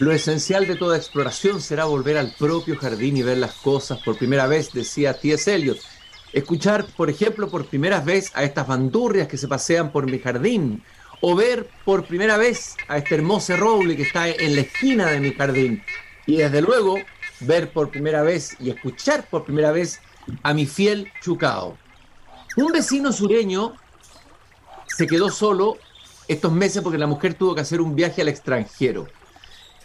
Lo esencial de toda exploración será volver al propio jardín y ver las cosas por primera vez, decía T.S. Eliot. Escuchar, por ejemplo, por primera vez a estas bandurrias que se pasean por mi jardín, o ver por primera vez a este hermoso roble que está en la esquina de mi jardín. Y desde luego, ver por primera vez y escuchar por primera vez a mi fiel Chucao. Un vecino sureño se quedó solo estos meses porque la mujer tuvo que hacer un viaje al extranjero.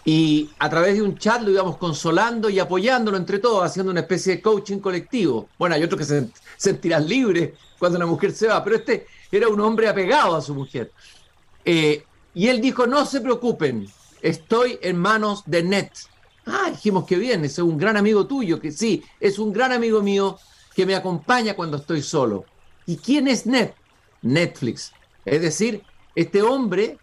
Y a través de un chat lo íbamos consolando y apoyándolo entre todos, haciendo una especie de coaching colectivo. Bueno, hay otros que se sentirán libres cuando la mujer se va, pero este era un hombre apegado a su mujer. Eh, y él dijo, no se preocupen, estoy en manos de Net. Ah, dijimos que bien, es un gran amigo tuyo, que sí, es un gran amigo mío que me acompaña cuando estoy solo. ¿Y quién es Net? Netflix. Es decir, este hombre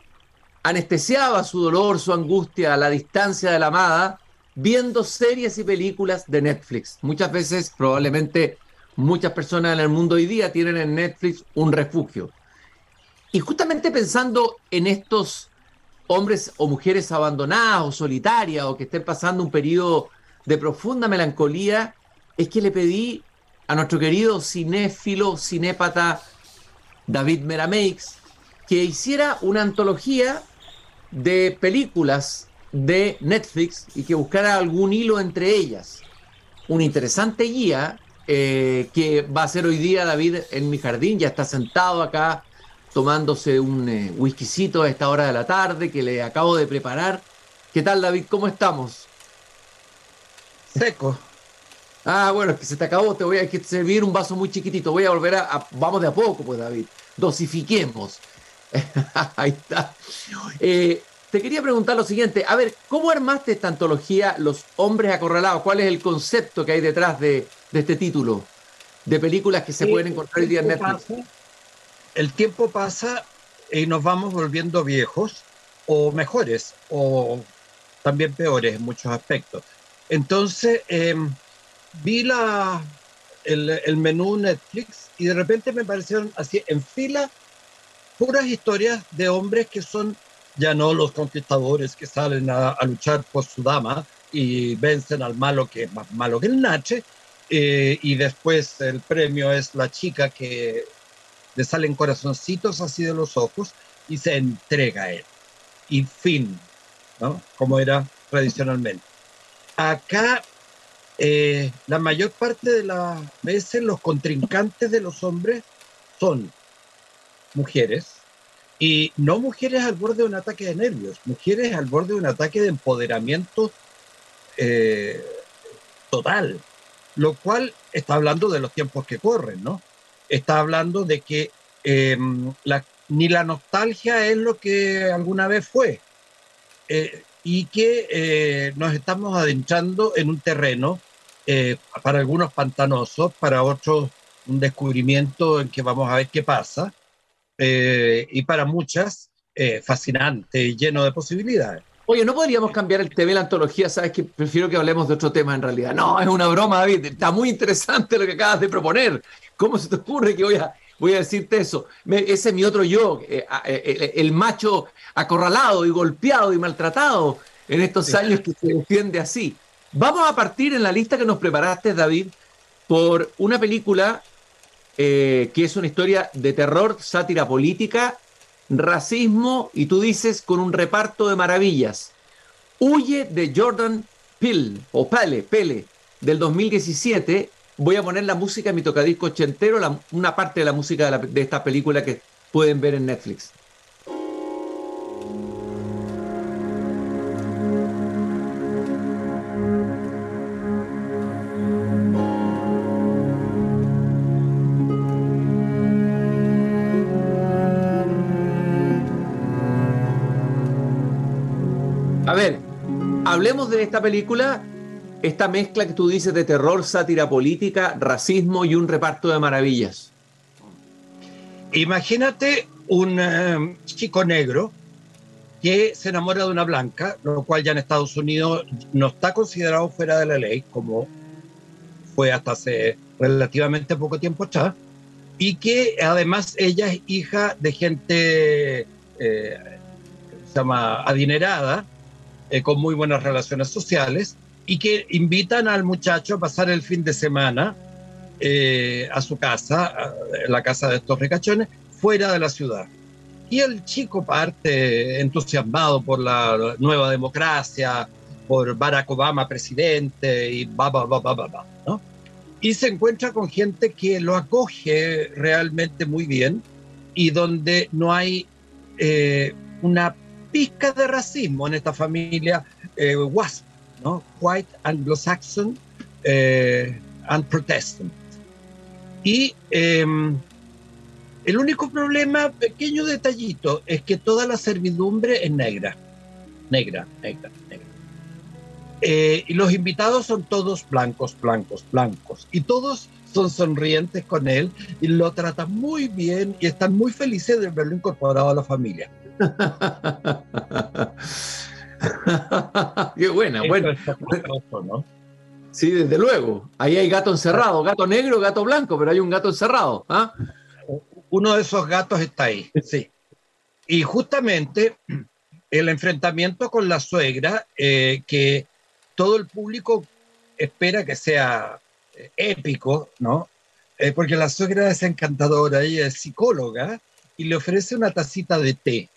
anestesiaba su dolor, su angustia a la distancia de la amada, viendo series y películas de Netflix. Muchas veces, probablemente, muchas personas en el mundo hoy día tienen en Netflix un refugio. Y justamente pensando en estos hombres o mujeres abandonadas o solitarias o que estén pasando un periodo de profunda melancolía, es que le pedí a nuestro querido cinéfilo, cinépata David Merameix, que hiciera una antología de películas de Netflix y que buscara algún hilo entre ellas. Una interesante guía eh, que va a ser hoy día David en mi jardín, ya está sentado acá tomándose un eh, whiskycito a esta hora de la tarde que le acabo de preparar. ¿Qué tal David? ¿Cómo estamos? Seco. Ah, bueno, es que se te acabó, te voy a servir un vaso muy chiquitito, voy a volver a vamos de a poco, pues David, dosifiquemos. Ahí está. Eh, te quería preguntar lo siguiente. A ver, ¿cómo armaste esta antología Los Hombres Acorralados? ¿Cuál es el concepto que hay detrás de, este título? De películas que se pueden encontrar hoy día en Netflix. el tiempo pasa y nos vamos volviendo viejos o mejores o también peores en muchos aspectos. Entonces, em, vi la, el, el menú Netflix y de repente me parecieron así en fila puras historias de hombres que son ya no los conquistadores que salen a, luchar por su dama y vencen al malo que es más malo que el Nache, eh, y después el premio es la chica que le salen corazoncitos así de los ojos y se entrega a él. Y fin, ¿no? Como era tradicionalmente. Acá, eh, la mayor parte de las veces los contrincantes de los hombres son mujeres, y no mujeres al borde de un ataque de nervios, mujeres al borde de un ataque de empoderamiento eh, total, lo cual está hablando de los tiempos que corren, ¿no? Está hablando de que em, ni la nostalgia es lo que alguna vez fue, eh, y que eh, nos estamos adentrando en un terreno, para algunos pantanoso, para otros un descubrimiento en que vamos a ver qué pasa, eh, y para muchas eh, fascinante, lleno de posibilidades. Oye, ¿no podríamos cambiar el TV, la antología? Sabes que prefiero que hablemos de otro tema en realidad. No, es una broma, David. Está muy interesante lo que acabas de proponer. ¿Cómo se te ocurre que voy a, voy a decirte eso? ese es mi otro yo, eh, el, macho acorralado y golpeado y maltratado en estos años que se defiende así. Vamos a partir en la lista que nos preparaste, David, por una película eh, que es una historia de terror, sátira política, racismo y tú dices con un reparto de maravillas. Huye de Jordan Peele, o Pele, Pele, del 2017. Voy a poner la música en mi tocadisco ochentero, una parte de la música de esta película que pueden ver en Netflix. Hablemos de esta película, esta mezcla que tú dices de terror, sátira política, racismo y un reparto de maravillas. Imagínate un eh, chico negro que se enamora de una blanca, lo cual ya en Estados Unidos no está considerado fuera de la ley, como fue hasta hace relativamente poco tiempo atrás, y que además ella es hija de gente eh, adinerada, eh, con muy buenas relaciones sociales y que invitan al muchacho a pasar el fin de semana eh, a su casa, la casa de estos ricachones, fuera de la ciudad. Y el chico parte entusiasmado por la nueva democracia, por Barack Obama presidente y va, va, va, va, va, ¿no? Y se encuentra con gente que lo acoge realmente muy bien y donde no hay eh, una pizca de racismo en esta familia eh, WASP, ¿no? White Anglo-Saxon eh, and Protestant. Y em, el único problema, pequeño detallito, es que toda la servidumbre es negra. Negra, negra, negra. Eh, y los invitados son todos blancos, blancos, blancos. Y todos son sonrientes con él y lo tratan muy bien y están muy felices de verlo incorporado a la familia. Qué buena, bueno. Sí, desde luego. Ahí hay gato encerrado, gato negro, gato blanco, pero hay un gato encerrado. ¿ah? Uno de esos gatos está ahí, sí. Y justamente el enfrentamiento con la suegra, eh, que todo el público espera que sea eh, épico, ¿no? Eh, porque la suegra es encantadora, ella es psicóloga y le ofrece una tacita de té.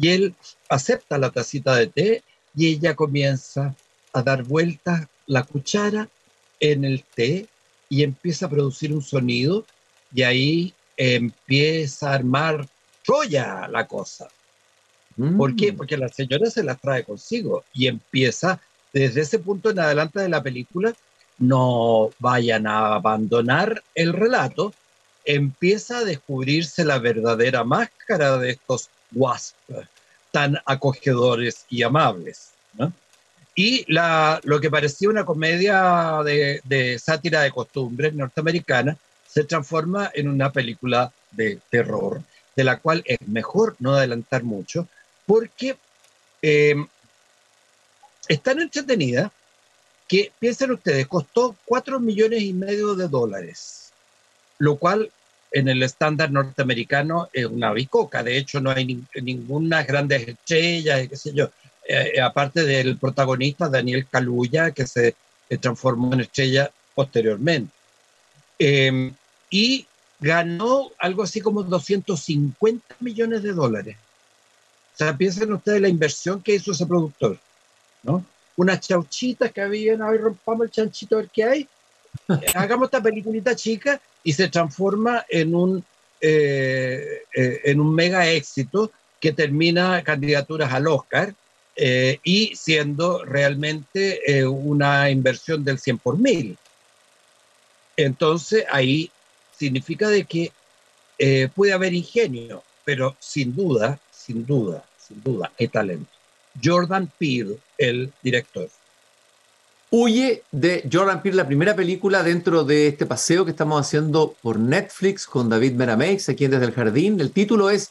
Y él acepta la tacita de té y ella comienza a dar vueltas la cuchara en el té y empieza a producir un sonido y ahí empieza a armar Troya la cosa. ¿Por qué? Mm. Porque la señora se la trae consigo y empieza desde ese punto en adelante de la película, no vayan a abandonar el relato, empieza a descubrirse la verdadera máscara de estos wasp tan acogedores y amables. Y la, lo que parecía una comedia de, sátira de costumbres norteamericana se transforma en una película de terror, de la cual es mejor no adelantar mucho, porque eh, es tan entretenida que, piensen ustedes, costó 4 millones y medio de dólares, lo cual en el estándar norteamericano es una bicoca. De hecho, no hay ninguna grandes estrellas, qué sé yo. Eh, eh, aparte del protagonista Daniel Kaluuya, que se transformó en estrella posteriormente. Em, y ganó algo así como 250 millones de dólares. O sea, piensen ustedes la inversión que hizo ese productor. ¿no? Unas chauchitas que habían, ahí rompamos el chanchito a ver qué hay, hagamos esta peliculita chica y se transforma en un, eh, eh, en un mega éxito que termina candidaturas al Oscar eh, y siendo realmente una inversión del 100 por mil. Entonces ahí significa de que puede haber ingenio, pero sin duda, sin duda, sin duda, hay talento. Jordan Peele, el director. Huye de Jordan Peele, la primera película dentro de este paseo que estamos haciendo por Netflix con David Merameix, aquí en Desde el Jardín. El título es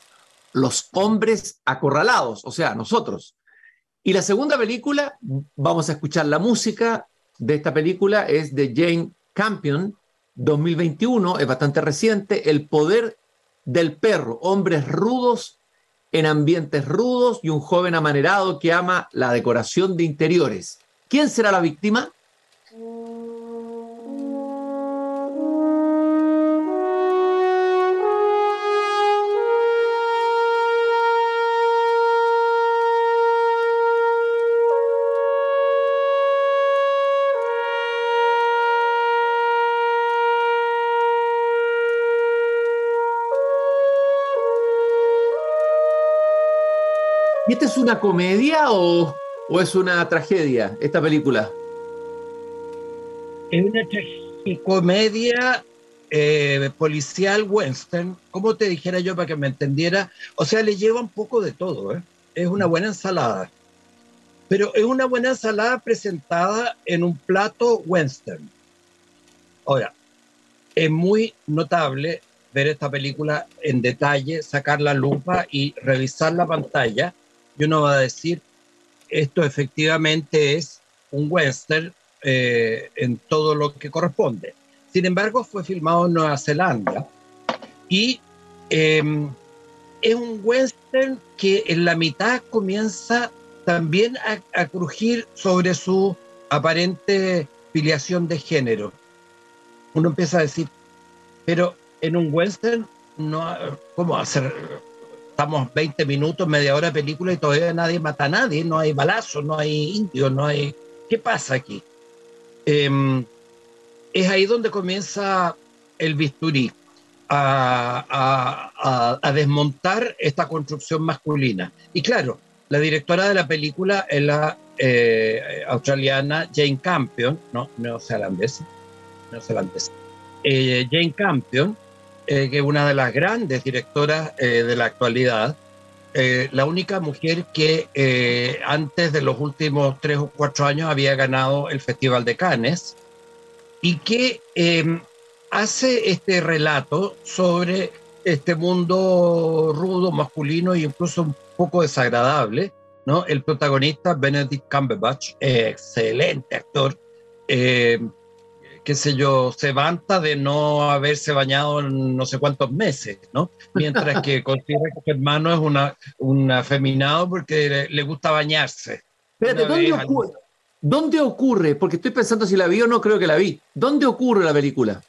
Los hombres acorralados, o sea, nosotros. Y la segunda película, vamos a escuchar la música de esta película, es de Jane Campion, 2021, es bastante reciente, El poder del perro, hombres rudos en ambientes rudos y un joven amanerado que ama la decoración de interiores. ¿Quién será la víctima? ¿Y esta es una comedia o, es una tragedia, esta película? Es una comedia eh, policial western, como te dijera yo para que me entendiera, o sea, le lleva un poco de todo, ¿eh? es una buena ensalada, pero es una buena ensalada presentada en un plato western. Ahora, es muy notable ver esta película en detalle, sacar la lupa y revisar la pantalla y uno va a decir, esto efectivamente es un western eh, en todo lo que corresponde. Sin embargo, fue filmado en Nueva Zelanda y em, es un western que en la mitad comienza también a, crujir sobre su aparente filiación de género. Uno empieza a decir, pero en un western, no, ¿cómo hacer? Estamos 20 minutos, media hora de película y todavía nadie mata a nadie, no hay balazos, no hay indios, no hay... ¿Qué pasa aquí? Em, es ahí donde comienza el bisturí a, desmontar esta construcción masculina. Y claro, la directora de la película es la eh, australiana Jane Campion, no, neozelandesa, neozelandesa. Eh, Jane Campion, eh, que es una de las grandes directoras de la actualidad, la única mujer que antes de los últimos tres o cuatro años había ganado el Festival de Cannes y que hace este relato sobre este mundo rudo, masculino e incluso un poco desagradable, ¿no? El protagonista, Benedict Cumberbatch, excelente actor, eh, qué sé yo, se vanta de no haberse bañado en no sé cuántos meses, ¿no? Mientras que considera que su hermano es una, un afeminado porque le, gusta bañarse. Espérate, ¿dónde ocurre? ¿Dónde ocurre? Porque estoy pensando si la vi o no, creo que la vi. ¿Dónde ocurre la película?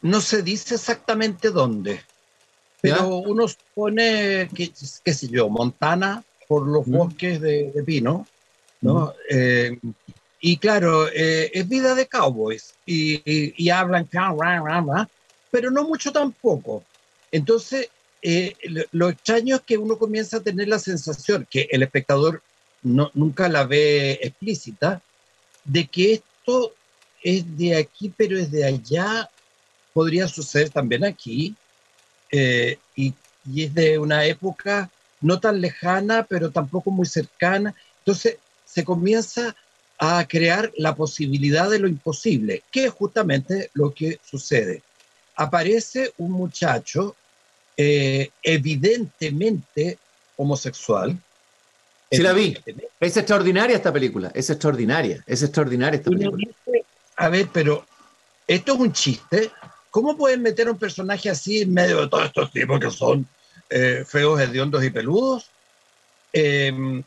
No se dice exactamente dónde, pero uno supone que, qué sé yo, Montana, por los bosques de, pino, ¿no? Eh, y claro, eh, es vida de cowboys y, hablan, pero no mucho tampoco. Entonces, eh, lo, extraño es que uno comienza a tener la sensación, que el espectador no, nunca la ve explícita, de que esto es de aquí, pero es de allá, podría suceder también aquí eh, y, es de una época no tan lejana, pero tampoco muy cercana. Entonces se comienza a crear la posibilidad de lo imposible, que es justamente lo que sucede. Aparece un muchacho eh, evidentemente homosexual. Sí la vi. Es extraordinaria esta película, es extraordinaria, es extraordinaria esta película. a ver, pero esto es un chiste, ¿Cómo pueden meter un personaje así en medio de todos estos tipos que son eh, feos, hediondos y peludos? Em,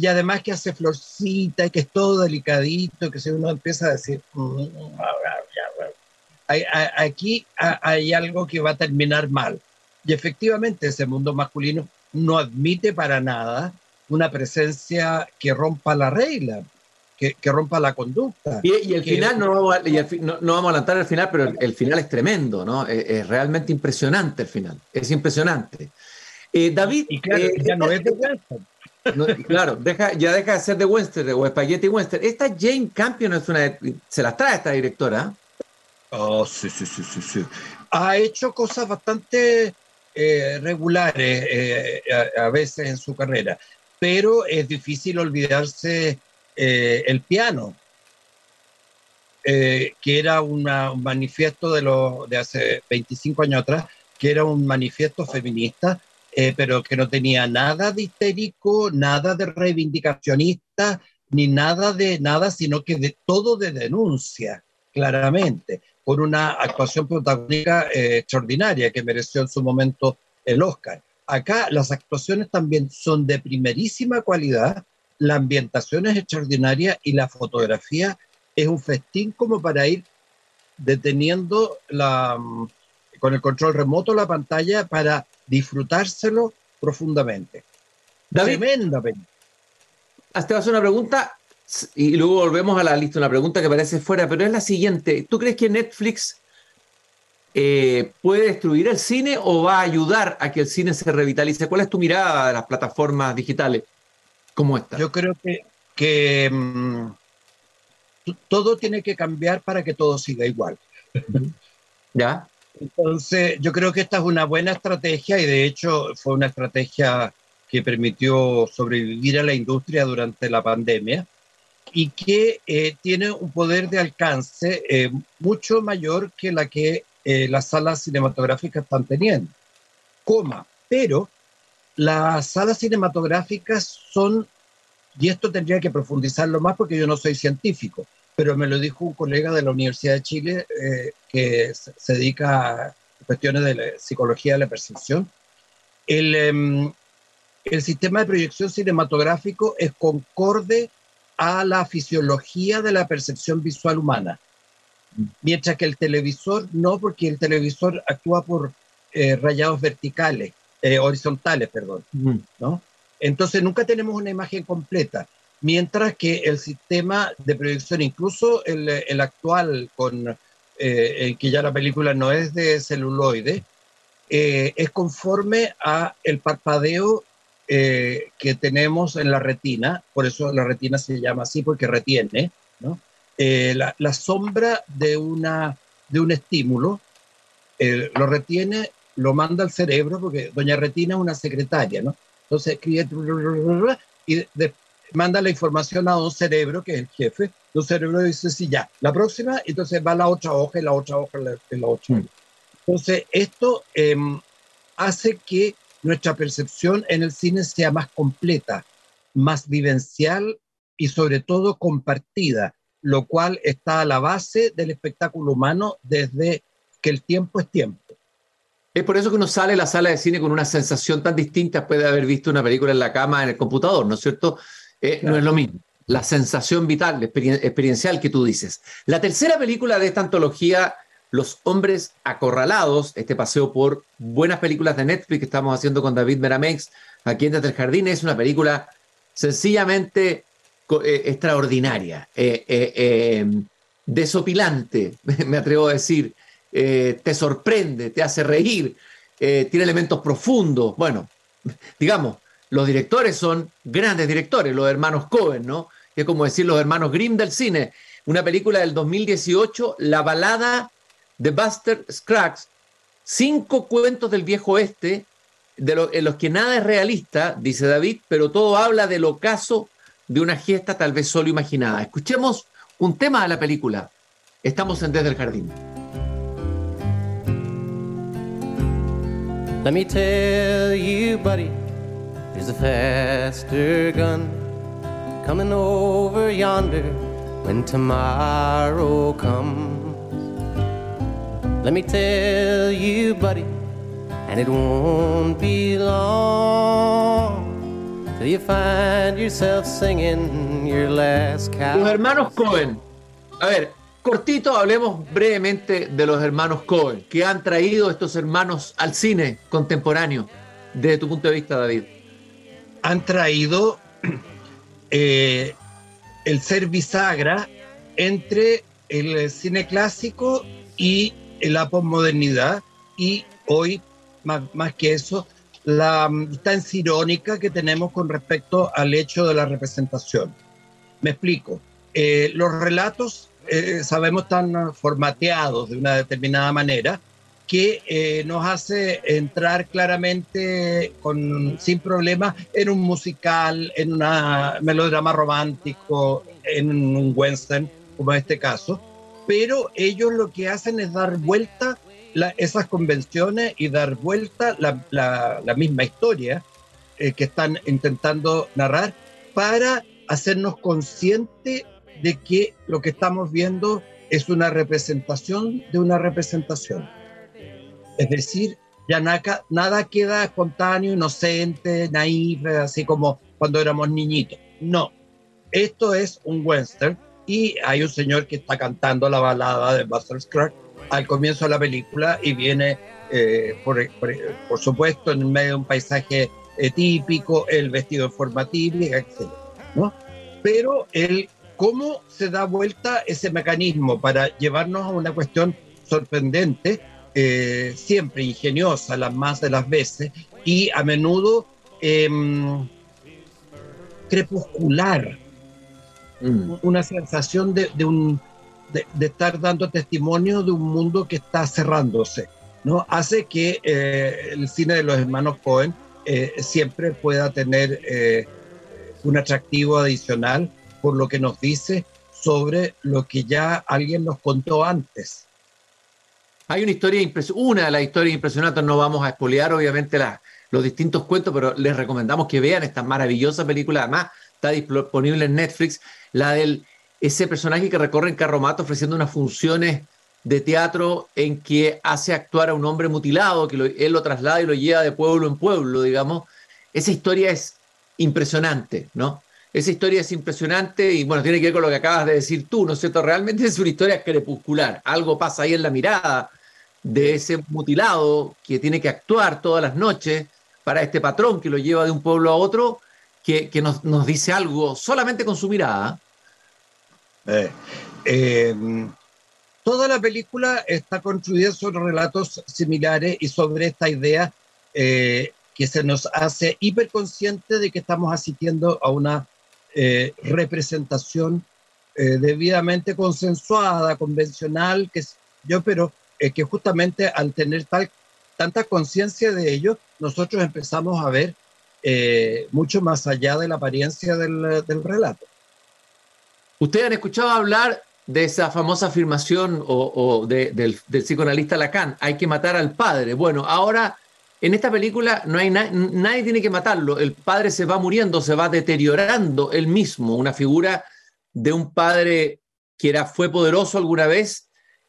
y además que hace florcita y que es todo delicadito, que si uno empieza a decir, mm, aquí hay algo que va a terminar mal. Y efectivamente ese mundo masculino no admite para nada una presencia que rompa la regla que, rompa la conducta. Y, el final, no vamos, a, no, vamos a adelantar el final, pero el, final es tremendo, ¿no? Es, realmente impresionante el final, es impresionante. Eh, David... Y claro, eh, ya no es de western. claro, deja, ya deja de ser de western o spaghetti western. Esta Jane Campion es una, se las trae esta directora. Oh, sí, sí, sí, sí, sí. Ha hecho cosas bastante eh, regulares a, veces en su carrera, pero es difícil olvidarse eh, el piano, eh, que era un manifiesto de, lo, de hace 25 años atrás, que era un manifiesto feminista, eh, pero que no tenía nada de histérico, nada de reivindicacionista, ni nada de nada, sino que de todo de denuncia, claramente, por una actuación protagónica extraordinaria que mereció en su momento el Oscar. Acá las actuaciones también son de primerísima cualidad, la ambientación es extraordinaria y la fotografía es un festín como para ir deteniendo la, mm, con el control remoto la pantalla para disfrutárselo profundamente. David, Tremenda Te vas a una pregunta y luego volvemos a la lista, una pregunta que parece fuera, pero es la siguiente. ¿Tú crees que Netflix eh, puede destruir el cine o va a ayudar a que el cine se revitalice? ¿Cuál es tu mirada de las plataformas digitales? Yo creo que, que mm, todo tiene que cambiar para que todo siga igual. ¿Ya? Entonces, yo creo que esta es una buena estrategia y de hecho fue una estrategia que permitió sobrevivir a la industria durante la pandemia y que eh, tiene un poder de alcance eh, mucho mayor que la que eh, las salas cinematográficas están teniendo. Pero las salas cinematográficas son, y esto tendría que profundizarlo más porque yo no soy científico, pero me lo dijo un colega de la Universidad de Chile eh, que se dedica a cuestiones de la psicología de la percepción. El, em, el sistema de proyección cinematográfico es concorde a la fisiología de la percepción visual humana. Mientras que el televisor no, porque el televisor actúa por eh, rayados verticales, eh, horizontales, perdón, ¿no? Entonces nunca tenemos una imagen completa. Mientras que el sistema de proyección, incluso el, el actual, con, eh, en que ya la película no es de celuloide, es conforme a el parpadeo eh, que tenemos en la retina, por eso la retina se llama así, porque retiene, ¿no? Eh, la, sombra de, una, de un estímulo, eh, lo retiene, lo manda al cerebro, porque doña Retina es una secretaria, ¿no? Entonces escribe y manda la información a un cerebro, que es el jefe, un cerebro dice, sí, ya, la próxima, entonces va la otra hoja y la otra hoja y la, otra. Mm. Entonces, esto em, hace que nuestra percepción en el cine sea más completa, más vivencial y sobre todo compartida, lo cual está a la base del espectáculo humano desde que el tiempo es tiempo. Es por eso que uno sale de la sala de cine con una sensación tan distinta después de haber visto una película en la cama, en el computador, ¿no es cierto? Eh, no es lo mismo. La sensación vital, experiencial que tú dices. La tercera película de esta antología los Hombres Acorralados, este paseo por buenas películas de Netflix que estamos haciendo con David Meramex aquí en Desde el Jardín, es una película sencillamente eh, extraordinaria, eh, eh, desopilante, me atrevo a decir, te sorprende, te hace reír, tiene elementos profundos. Bueno, digamos, los directores son grandes directores, los hermanos Cohen, ¿no? Es como decir los hermanos Grimm del cine. Una película del 2018, La balada de Buster Scruggs, cinco cuentos del viejo oeste, de en los que nada es realista, dice David, pero todo habla del ocaso de una gesta tal vez solo imaginada. Escuchemos un tema de la película. Estamos en Desde el Jardín. There's a faster gun coming over yonder when tomorrow comes. Let me tell you, buddy, and it won't be long till you find yourself singing your last. Los hermanos Cohen. A ver, cortito, hablemos brevemente de los hermanos Cohen. ¿Qué han traído estos hermanos al cine contemporáneo, desde tu punto de vista, David? Han traído eh, el ser bisagra entre el cine clásico y la posmodernidad y hoy, más, más que eso, la distancia irónica que tenemos con respecto al hecho de la representación. Me explico. Eh, los relatos, eh, sabemos, están formateados de una determinada manera que eh, nos hace entrar claramente con, sin problema en un musical, en un melodrama romántico, en un western, como en este caso, pero ellos lo que hacen es dar vuelta esas convenciones y dar vuelta la, la, misma historia eh, que están intentando narrar para hacernos conscientes de que lo que estamos viendo es una representación de una representación. Es decir, ya nada, queda espontáneo, inocente, naive, así como cuando éramos niñitos. No, esto es un western y hay un señor que está cantando la balada de Buster Scruggs al comienzo de la película y viene, eh, por, por, supuesto, en medio de un paisaje eh, típico, el vestido en forma típica, etc. ¿no? Pero el cómo se da vuelta ese mecanismo para llevarnos a una cuestión sorprendente, eh, siempre ingeniosa las más de las veces y a menudo em, crepuscular, Mm. una sensación de, un, de, estar dando testimonio de un mundo que está cerrándose. ¿no? Hace que eh, el cine de los hermanos Cohen eh, siempre pueda tener eh, un atractivo adicional por lo que nos dice sobre lo que ya alguien nos contó antes. Hay una historia impresionante, una de las historias impresionantes, no vamos a espolear obviamente los distintos cuentos, pero les recomendamos que vean esta maravillosa película, además está disponible en Netflix, la del ese personaje que recorre en carromato ofreciendo unas funciones de teatro en que hace actuar a un hombre mutilado, que él lo traslada y lo lleva de pueblo en pueblo, digamos. esa historia es impresionante, ¿no? Esa historia es impresionante y bueno, tiene que ver con lo que acabas de decir tú, ¿no es cierto? Realmente es una historia crepuscular. Algo pasa ahí en la mirada de ese mutilado que tiene que actuar todas las noches para este patrón que lo lleva de un pueblo a otro, que, nos, dice algo solamente con su mirada. Eh, em, toda la película está construida sobre relatos similares y sobre esta idea eh, que se nos hace hiperconsciente de que estamos asistiendo a una eh, representación eh, debidamente consensuada, convencional, que yo, pero eh, que justamente al tener tal, tanta conciencia de ello, nosotros empezamos a ver mucho más allá de la apariencia del, del relato. Ustedes han escuchado hablar de esa famosa afirmación o, del, del, psicoanalista Lacan, hay que matar al padre. Bueno, ahora en esta película no hay nadie tiene que matarlo. El padre se va muriendo, se va deteriorando él mismo. Una figura de un padre que era, fue poderoso alguna vez,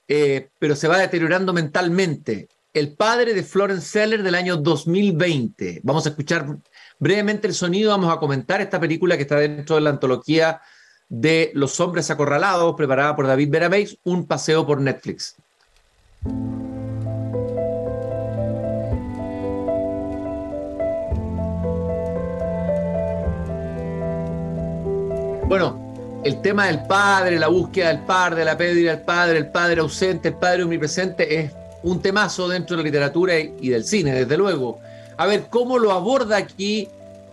eh, pero se va deteriorando mentalmente. El padre de Florence Seller del año 2020. Vamos a escuchar brevemente el sonido, vamos a comentar esta película que está dentro de la antología de Los hombres acorralados, preparada por David Berabeix, un paseo por Netflix. Bueno, el tema del padre, la búsqueda del padre, la pérdida del padre, el padre ausente, el padre omnipresente, es un temazo dentro de la literatura y, del cine, desde luego. A ver, ¿cómo lo aborda aquí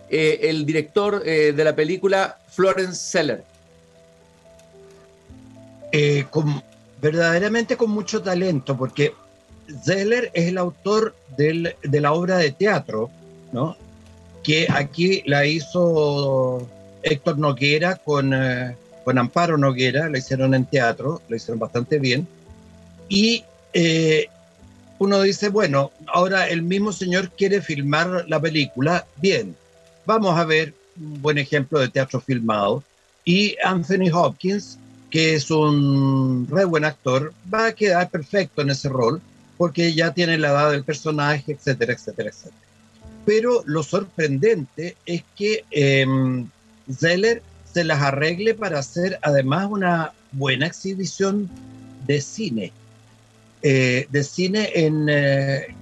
eh, el director eh, de la película, Florence Seller? Eh, verdaderamente con mucho talento, porque Seller es el autor de la obra de teatro, ¿no? que aquí la hizo Héctor Noguera con, eh, con Amparo Noguera, la hicieron en teatro, lo hicieron bastante bien. Y eh, uno dice, bueno, ahora el mismo señor quiere filmar la película, bien, vamos a ver un buen ejemplo de teatro filmado. Y Anthony Hopkins, que es un re buen actor, va a quedar perfecto en ese rol porque ya tiene la edad del personaje, etcétera, etcétera, etcétera. Pero lo sorprendente es que em, Zeller se las arregle para hacer además una buena exhibición de cine, eh, de cine en, eh,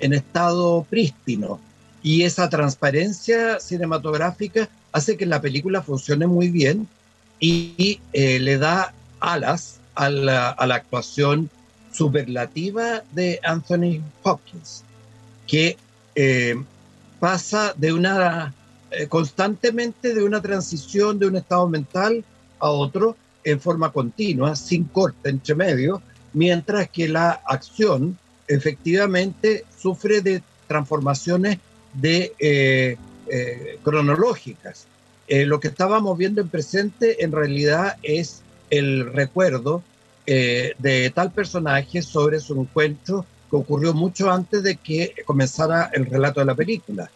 en estado prístino. Y esa transparencia cinematográfica hace que la película funcione muy bien y, eh, le da alas a la, a la, actuación superlativa de Anthony Hopkins, que pasa de una constantemente de una transición de un estado mental a otro en forma continua, sin corte entre medio, mientras que la acción efectivamente sufre de transformaciones de, eh, eh, cronológicas. lo que estábamos viendo en presente en realidad es el recuerdo de tal personaje sobre su encuentro que ocurrió mucho antes de que comenzara el relato de la película.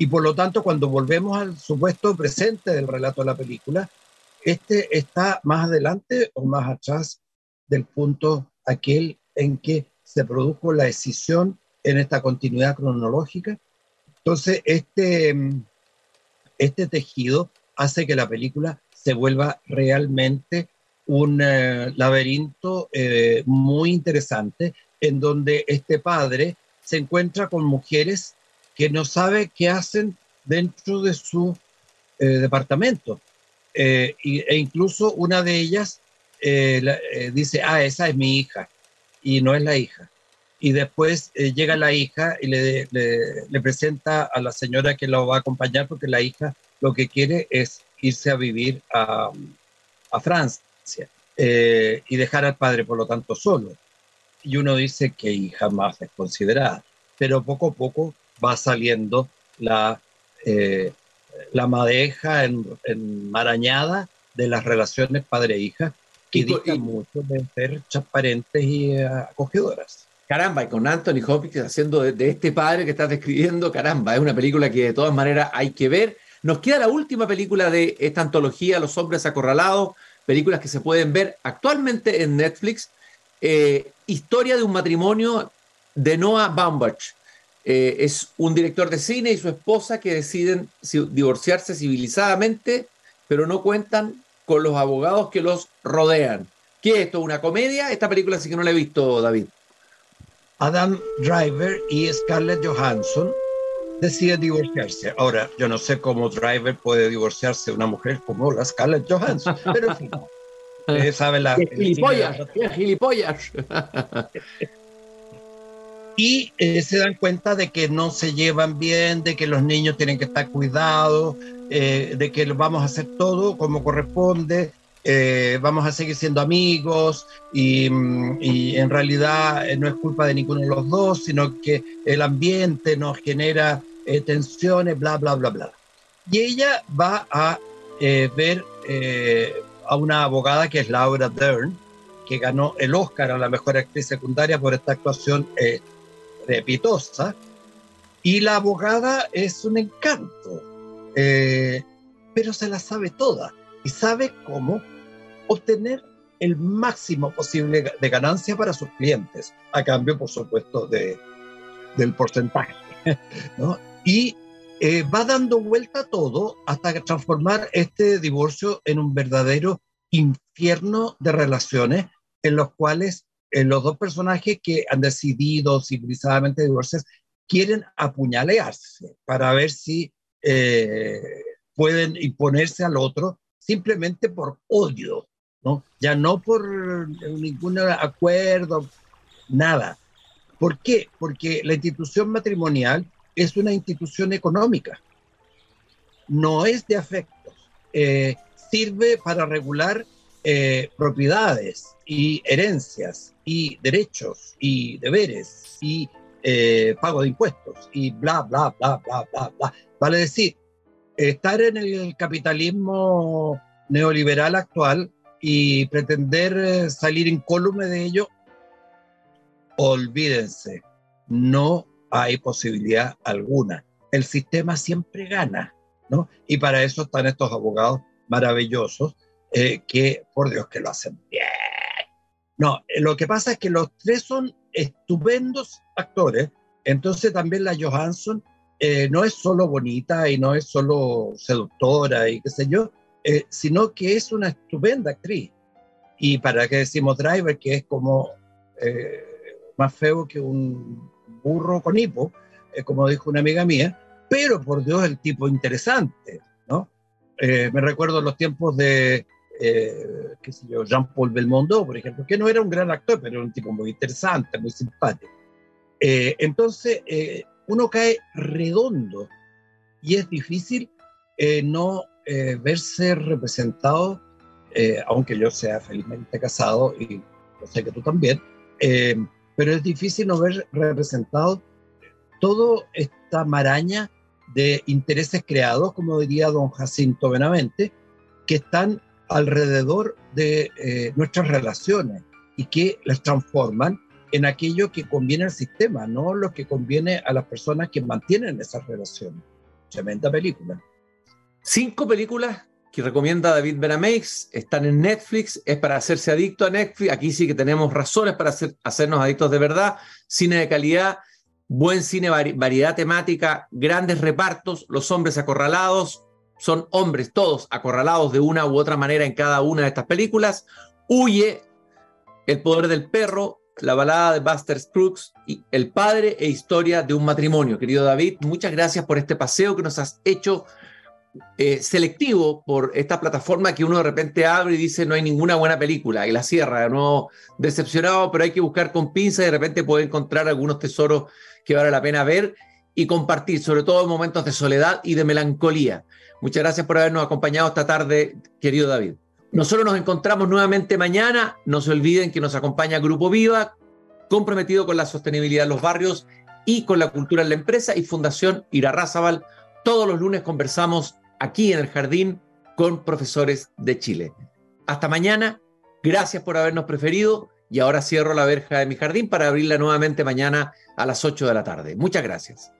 Y por lo tanto, cuando volvemos al supuesto presente del relato de la película, este está más adelante o más atrás del punto aquel en que se produjo la decisión en esta continuidad cronológica. Entonces, este, este tejido hace que la película se vuelva realmente un eh, laberinto eh, muy interesante en donde este padre se encuentra con mujeres que no sabe qué hacen dentro de su eh, departamento. Eh, e incluso una de ellas eh, dice, ah, esa es mi hija, y no es la hija. Y después llega la hija y le, le, presenta a la señora que lo va a acompañar porque la hija lo que quiere es irse a vivir a, a Francia y dejar al padre, por lo tanto, solo. Y uno dice que hija más desconsiderada, pero poco a poco va saliendo la, eh, la madeja enmarañada de las relaciones padre-hija, que dictan mucho de ser transparentes y eh, acogedoras. Caramba, y con Anthony Hopkins haciendo de, este padre que estás describiendo, caramba, es una película que de todas maneras hay que ver. Nos queda la última película de esta antología, Los hombres acorralados, películas que se pueden ver actualmente en Netflix. Eh, historia de un matrimonio de Noah Baumbach Eh, es un director de cine y su esposa que deciden divorciarse civilizadamente, pero no cuentan con los abogados que los rodean. ¿Qué es esto? ¿Una comedia? Esta película sí que no la he visto, David. Adam Driver y Scarlett Johansson deciden divorciarse. Ahora, yo no sé cómo Driver puede divorciarse de una mujer como la Scarlett Johansson, pero en fin. Eh, sabe la, gilipollas, gilipollas. y eh, se dan cuenta de que no se llevan bien, de que los niños tienen que estar cuidados, eh, de que vamos a hacer todo como corresponde, eh, vamos a seguir siendo amigos y, mm, y, en realidad no es culpa de ninguno de los dos, sino que el ambiente nos genera tensiones, bla, bla, bla, bla. Y ella va a ver a una abogada que es Laura Dern, que ganó el Oscar a la mejor actriz secundaria por esta actuación repitosa, y la abogada es un encanto, eh, pero se la sabe toda y sabe cómo obtener el máximo posible de ganancia para sus clientes, a cambio, por supuesto, de, del porcentaje. Y eh, va dando vuelta todo hasta transformar este divorcio en un verdadero infierno de relaciones en los cuales eh, los dos personajes que han decidido civilizadamente divorciarse quieren apuñalearse para ver si eh, pueden imponerse al otro simplemente por odio, ¿no? Ya no por ningún acuerdo, nada. ¿Por qué? Porque la institución matrimonial es una institución económica, no es de afectos. Eh, sirve para regular propiedades y herencias y derechos y deberes y eh, pago de impuestos y bla, bla, bla, bla, bla, bla. Vale decir, estar en el capitalismo neoliberal actual y pretender eh, salir incólume de ello, olvídense, no hay posibilidad alguna. El sistema siempre gana, ¿no? Y para eso están estos abogados maravillosos eh, que, por Dios, que lo hacen bien. No, eh, lo que pasa es que los tres son estupendos actores, entonces también la Johansson eh, no es solo bonita y no es solo seductora y qué sé yo, eh, sino que es una estupenda actriz. Y para qué decimos Driver, que es como más feo que un burro con hipo, como dijo una amiga mía, pero por Dios el tipo interesante, ¿no? me recuerdo los tiempos de eh, qué sé yo, Jean-Paul Belmondo, por ejemplo, que no era un gran actor, pero era un tipo muy interesante, muy simpático. Eh, entonces, eh, uno cae redondo y es difícil no verse representado, aunque yo sea felizmente casado y yo sé que tú también, pero es difícil no ver representado toda esta maraña de intereses creados, como diría don Jacinto Benavente, que están alrededor de eh, nuestras relaciones y que las transforman en aquello que conviene al sistema, no lo que conviene a las personas que mantienen esas relaciones. Tremenda película. Cinco películas que recomienda David Benameix están en Netflix, es para hacerse adicto a Netflix, aquí sí que tenemos razones para hacer, hacernos adictos de verdad, cine de calidad, buen cine, variedad temática, grandes repartos, los hombres acorralados, son hombres todos acorralados de una u otra manera en cada una de estas películas. Huye, El poder del perro, la balada de Buster Scruggs y El padre e historia de un matrimonio. Querido David, muchas gracias por este paseo que nos has hecho eh, selectivo por esta plataforma que uno de repente abre y dice no hay ninguna buena película y la cierra, no decepcionado, pero hay que buscar con pinza y de repente puede encontrar algunos tesoros que vale la pena ver y compartir, sobre todo en momentos de soledad y de melancolía. Muchas gracias por habernos acompañado esta tarde, querido David. Nosotros nos encontramos nuevamente mañana. No se olviden que nos acompaña Grupo Viva, comprometido con la sostenibilidad de los barrios y con la cultura en la empresa, y Fundación Irarrázaval. Todos los lunes conversamos aquí en el jardín con profesores de Chile. Hasta mañana. Gracias por habernos preferido. Y ahora cierro la verja de mi jardín para abrirla nuevamente mañana a las 8 de la tarde. Muchas gracias.